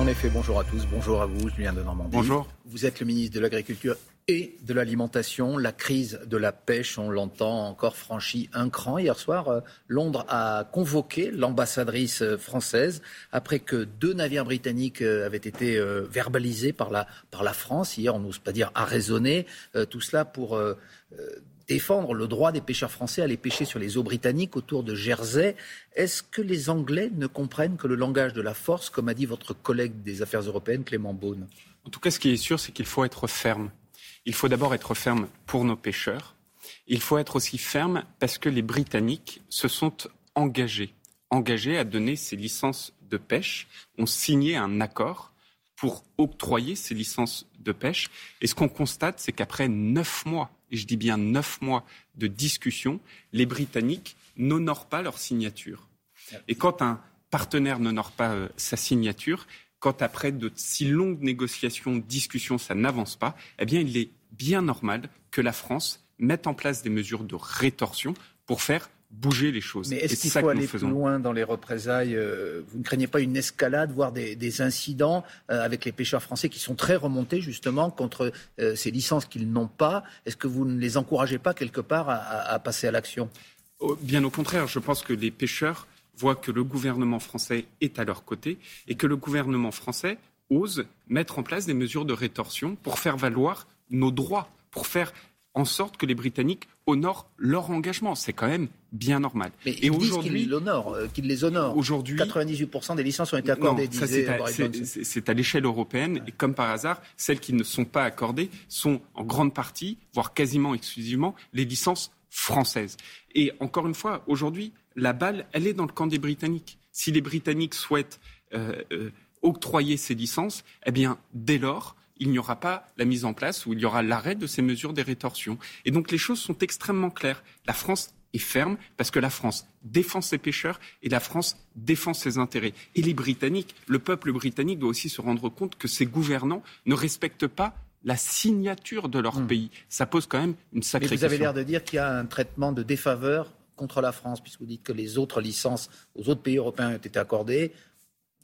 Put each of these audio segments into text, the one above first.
En effet, bonjour à tous, bonjour à vous, Julien de Normandie. Bonjour. Vous êtes le ministre de l'Agriculture et de l'alimentation. La crise de la pêche, on l'entend, encore franchi un cran. Hier soir, euh, Londres a convoqué l'ambassadrice euh, française après que deux navires britanniques euh, avaient été verbalisés par la, par la France. Hier, on n'ose pas dire arraisonner. Tout cela pour défendre le droit des pêcheurs français à aller pêcher sur les eaux britanniques autour de Jersey. Est-ce que les Anglais ne comprennent que le langage de la force, comme a dit votre collègue des Affaires européennes, Clément Beaune? En tout cas, ce qui est sûr, c'est qu'il faut être ferme. Il faut d'abord être ferme pour nos pêcheurs. Il faut être aussi ferme parce que les Britanniques se sont engagés, engagés à donner ces licences de pêche, ont signé un accord pour octroyer ces licences de pêche. Et ce qu'on constate, c'est qu'après neuf mois et je dis bien neuf mois de discussion, les Britanniques n'honorent pas leur signature. Et quand un partenaire n'honore pas euh, sa signature, quand après de si longues négociations, discussions, ça n'avance pas, eh bien, il est bien normal que la France mette en place des mesures de rétorsion pour faire bouger les choses. Mais est-ce qu'il faut aller plus loin dans les représailles euh, Vous ne craignez pas une escalade, voire des, incidents euh, avec les pêcheurs français qui sont très remontés justement contre euh, ces licences qu'ils n'ont pas? Est-ce que vous ne les encouragez pas quelque part à, passer à l'action? Oh, Bien au contraire, je pense que les pêcheurs voient que le gouvernement français est à leur côté et que le gouvernement français ose mettre en place des mesures de rétorsion pour faire valoir nos droits, pour faire en sorte que les Britanniques honorent leur engagement. C'est quand même bien normal. Mais et aujourd'hui, qu'ils euh, qu'ils les honorent. Aujourd'hui, 98% des licences ont été accordées. c'est à, l'échelle européenne et comme par hasard, celles qui ne sont pas accordées sont en grande partie, voire quasiment exclusivement, les licences françaises. Et encore une fois, aujourd'hui, la balle, elle est dans le camp des Britanniques. Si les Britanniques souhaitent euh, euh, octroyer ces licences, eh bien, dès lors, il n'y aura pas la mise en place ou il y aura l'arrêt de ces mesures des rétorsions. Et donc les choses sont extrêmement claires. La France est ferme parce que la France défend ses pêcheurs et la France défend ses intérêts. Et les Britanniques, le peuple britannique doit aussi se rendre compte que ses gouvernants ne respectent pas la signature de leur hmm. pays. Ça pose quand même une sacrée Mais vous avez l'air de dire qu'il y a un traitement de défaveur contre la France, puisque vous dites que les autres licences aux autres pays européens ont été accordées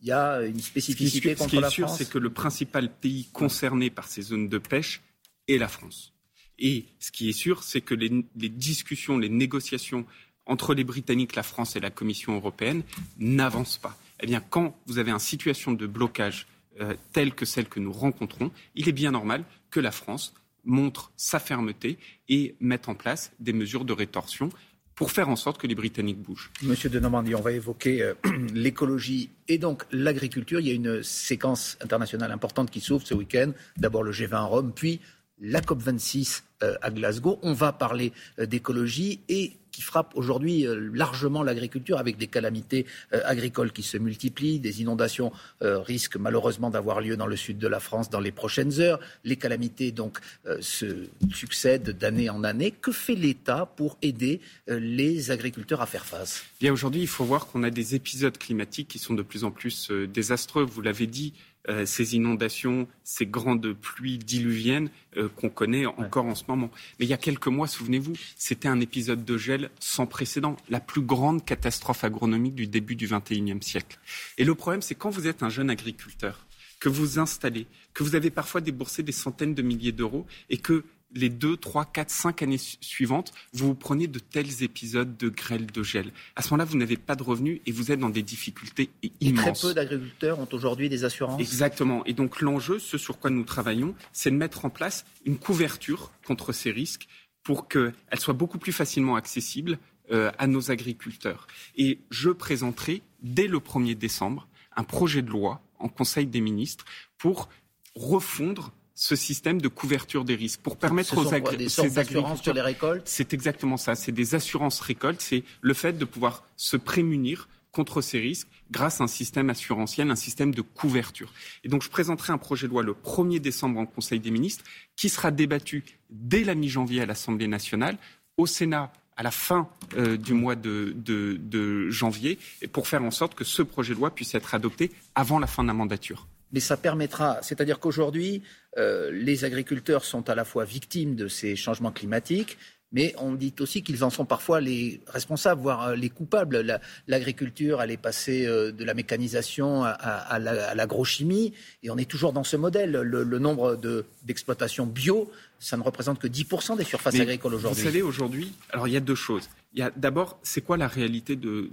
il y a une spécificité contre la France. Ce qui est sûr, c'est que le principal pays concerné par ces zones de pêche est la France. Et ce qui est sûr, c'est que les, discussions, les négociations entre les Britanniques, la France et la Commission européenne n'avancent pas. Eh bien, quand vous avez une situation de blocage euh, telle que celle que nous rencontrons, il est bien normal que la France montre sa fermeté et mette en place des mesures de rétorsion pour faire en sorte que les Britanniques bougent. Monsieur de Normandie, on va évoquer euh, l'écologie et donc l'agriculture. Il y a une séquence internationale importante qui s'ouvre ce week-end. D'abord le G20 à Rome, puis la COP26 euh, à Glasgow. On va parler euh, d'écologie et qui frappe aujourd'hui euh, largement l'agriculture avec des calamités agricoles qui se multiplient. Des inondations risquent malheureusement d'avoir lieu dans le sud de la France dans les prochaines heures. Les calamités donc se succèdent d'année en année. Que fait l'État pour aider les agriculteurs à faire face? Bien aujourd'hui, il faut voir qu'on a des épisodes climatiques qui sont de plus en plus désastreux. Vous l'avez dit, euh, ces inondations, ces grandes pluies diluviennes euh, qu'on connaît encore en ce moment. Mais il y a quelques mois, souvenez-vous, c'était un épisode de gel sans précédent, la plus grande catastrophe agronomique du début du XXIe siècle. Et le problème, c'est quand vous êtes un jeune agriculteur, que vous installez, que vous avez parfois déboursé des centaines de milliers d'euros et que les deux, trois, quatre, cinq années suivantes, vous, vous prenez de tels épisodes de grêle, de gel. À ce moment-là, vous n'avez pas de revenus et vous êtes dans des difficultés immenses. très peu d'agriculteurs ont aujourd'hui des assurances. Exactement. Et donc l'enjeu, ce sur quoi nous travaillons, c'est de mettre en place une couverture contre ces risques pour qu'elle soit beaucoup plus facilement accessible euh, à nos agriculteurs. Et je présenterai dès le 1er décembre un projet de loi en Conseil des ministres pour refondre ce système de couverture des risques pour permettre aux agriculteurs sur les récoltes? C'est exactement ça. C'est des assurances récoltes. C'est le fait de pouvoir se prémunir contre ces risques grâce à un système assurantiel, un système de couverture. Et donc, je présenterai un projet de loi le 1er décembre en Conseil des ministres qui sera débattu dès la mi-janvier à l'Assemblée nationale, au Sénat à la fin euh, du mois de, de, janvier, pour faire en sorte que ce projet de loi puisse être adopté avant la fin de la mandature mais ça permettra, c'est-à-dire qu'aujourd'hui, euh, les agriculteurs sont à la fois victimes de ces changements climatiques, mais on dit aussi qu'ils en sont parfois les responsables, voire les coupables. L'agriculture, elle est passée de la mécanisation à, l'agrochimie, et on est toujours dans ce modèle. Le, nombre d'exploitations bio, ça ne représente que 10% des surfaces agricoles aujourd'hui. Vous savez, aujourd'hui, alors il y a deux choses. Il y a d'abord, c'est quoi la réalité de,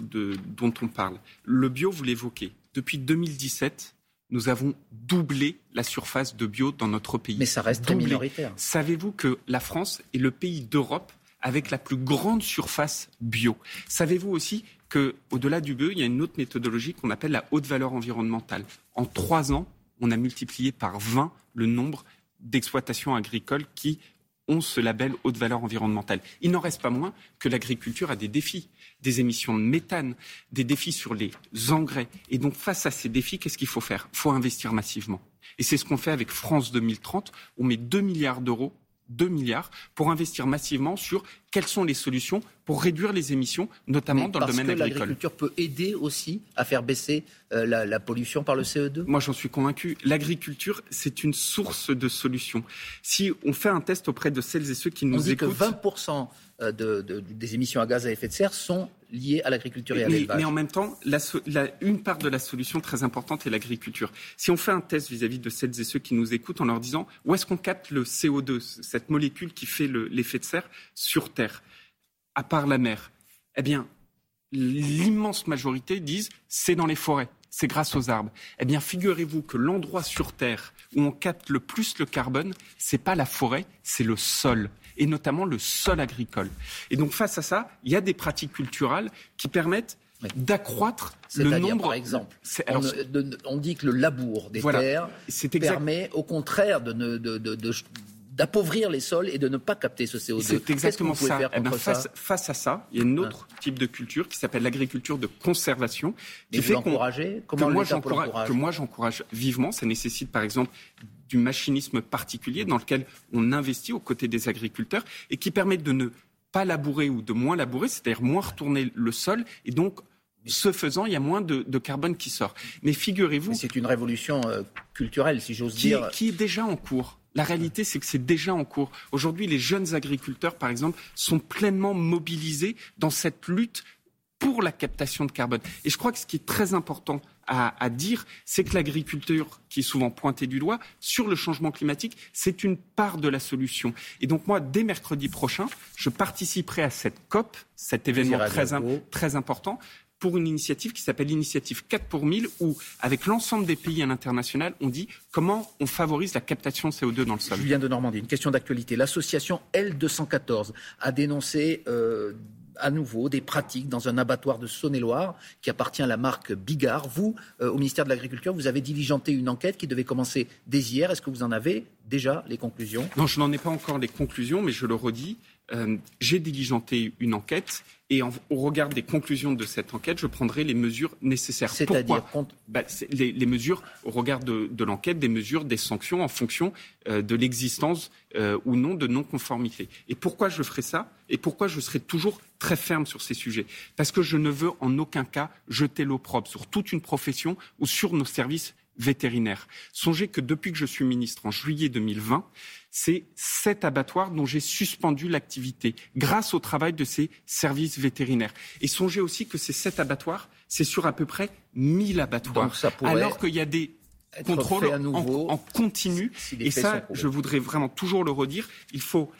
dont on parle? Le bio, vous l'évoquez. Depuis 2017, nous avons doublé la surface de bio dans notre pays. Mais ça reste très minoritaire. Savez-vous que la France est le pays d'Europe avec la plus grande surface bio? Savez-vous aussi qu'au-delà du bio, il y a une autre méthodologie qu'on appelle la haute valeur environnementale? En trois ans, on a multiplié par 20 le nombre d'exploitations agricoles qui ont ce label haute valeur environnementale. Il n'en reste pas moins que l'agriculture a des défis, des émissions de méthane, des défis sur les engrais. Et donc face à ces défis, qu'est-ce qu'il faut faire? Il faut investir massivement. Et c'est ce qu'on fait avec France 2030. On met 2 milliards d'euros 2 milliards pour investir massivement sur quelles sont les solutions pour réduire les émissions, notamment dans le domaine agricole. L'agriculture peut aider aussi à faire baisser euh, la, pollution par le CO2 Moi, j'en suis convaincu. L'agriculture, c'est une source de solutions. Si on fait un test auprès de celles et ceux qui nous on dit écoutent. Que 20% euh, des émissions à gaz à effet de serre sont liées à l'agriculture et à l'élevage. Mais en même temps, une part de la solution très importante est l'agriculture. Si on fait un test vis-à-vis de celles et ceux qui nous écoutent en leur disant où est-ce qu'on capte le CO2, cette molécule qui fait l'effet de serre sur Terre, à part la mer, eh bien, l'immense majorité disent c'est dans les forêts c'est grâce aux arbres. Eh bien, figurez-vous que l'endroit sur Terre où on capte le plus le carbone, c'est pas la forêt, c'est le sol et notamment le sol agricole. Et donc face à ça, il y a des pratiques culturelles qui permettent d'accroître le nombre. Par exemple, on, dit que le labour des terres permet au contraire de, de, d'appauvrir les sols et de ne pas capter ce CO2. C'est exactement ça. Eh ben, face, face, à ça, il y a un autre ah. type de culture qui s'appelle l'agriculture de conservation. Qui fait Comment que moi, j'encourage, que moi j'encourage vivement. Ça nécessite par exemple du machinisme particulier dans lequel on investit aux côtés des agriculteurs et qui permet de ne pas labourer ou de moins labourer, c'est-à-dire moins retourner le sol et donc ce faisant, il y a moins de, carbone qui sort. Mais figurez-vous. C'est une révolution euh, culturelle, si j'ose dire. qui est déjà en cours. La réalité, c'est que c'est déjà en cours. Aujourd'hui, les jeunes agriculteurs, par exemple, sont pleinement mobilisés dans cette lutte pour la captation de carbone. Et je crois que ce qui est très important à, dire, c'est que l'agriculture, qui est souvent pointée du doigt, sur le changement climatique, c'est une part de la solution. Et donc moi, dès mercredi prochain, je participerai à cette COP, cet événement très, très important, pour une initiative qui s'appelle l'initiative 4 pour 1000, où, avec l'ensemble des pays à l'international, on dit comment on favorise la captation de CO2 dans le sol. Julien de Normandie, une question d'actualité. L'association L214 a dénoncé euh, à nouveau des pratiques dans un abattoir de Saône-et-Loire qui appartient à la marque Bigard. Vous, euh, au ministère de l'Agriculture, vous avez diligenté une enquête qui devait commencer dès hier. Est-ce que vous en avez déjà les conclusions? Non, je n'en ai pas encore les conclusions, mais je le redis. Euh, j'ai diligenté une enquête et au regard des conclusions de cette enquête, je prendrai les mesures nécessaires. C'est-à-dire bah, les, mesures au regard de, l'enquête, des mesures, des sanctions en fonction euh, de l'existence euh, ou non de non-conformité. Et pourquoi je ferai ça Et pourquoi je serai toujours très ferme sur ces sujets? Parce que je ne veux en aucun cas jeter l'opprobre sur toute une profession ou sur nos services vétérinaires. Songez que depuis que je suis ministre en juillet 2020, c'est sept abattoirs dont j'ai suspendu l'activité grâce au travail de ces services vétérinaires. Et songez aussi que ces sept abattoirs, c'est sur à peu près 1000 abattoirs. alors qu'il y a des contrôles en, continu. et ça, je voudrais vraiment toujours le redire, il faut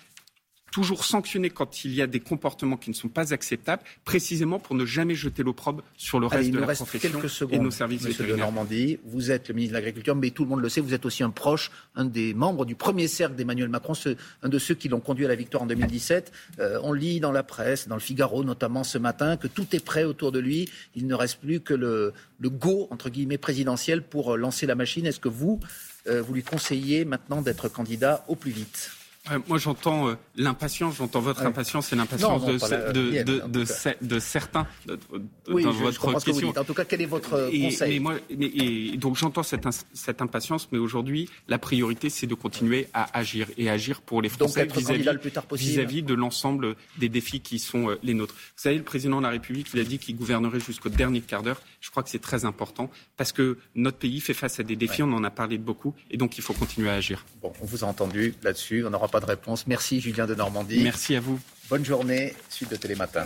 toujours sanctionner quand il y a des comportements qui ne sont pas acceptables, précisément pour ne jamais jeter l'opprobre sur le reste de la profession et nos services Monsieur de Normandie, vous êtes le ministre de l'Agriculture, mais tout le monde le sait, vous êtes aussi un proche, un des membres du premier cercle d'Emmanuel Macron, un de ceux qui l'ont conduit à la victoire en 2017. Euh, on lit dans la presse, dans le Figaro notamment ce matin, que tout est prêt autour de lui. Il ne reste plus que le, le go, entre guillemets, présidentiel pour lancer la machine. Est-ce que vous, euh, vous lui conseillez maintenant d'être candidat au plus vite? Moi, j'entends euh, l'impatience, j'entends votre impatience et l'impatience de, de, de, de, certains oui, dans je, votre je question. En tout cas, quel est votre conseil mais moi, et Donc, j'entends cette, cette impatience, mais aujourd'hui, la priorité, c'est de continuer à agir et agir pour les Français vis-à-vis de l'ensemble des défis qui sont euh, les nôtres. Vous savez, le président de la République, il a dit qu'il gouvernerait jusqu'au dernier quart d'heure. Je crois que c'est très important parce que notre pays fait face à des défis, on en a parlé de beaucoup, et donc il faut continuer à agir. Bon, on vous a entendu là-dessus. On aura pas de réponse. Merci Julien de Normandie. Merci à vous. Bonne journée, suite de Télématin.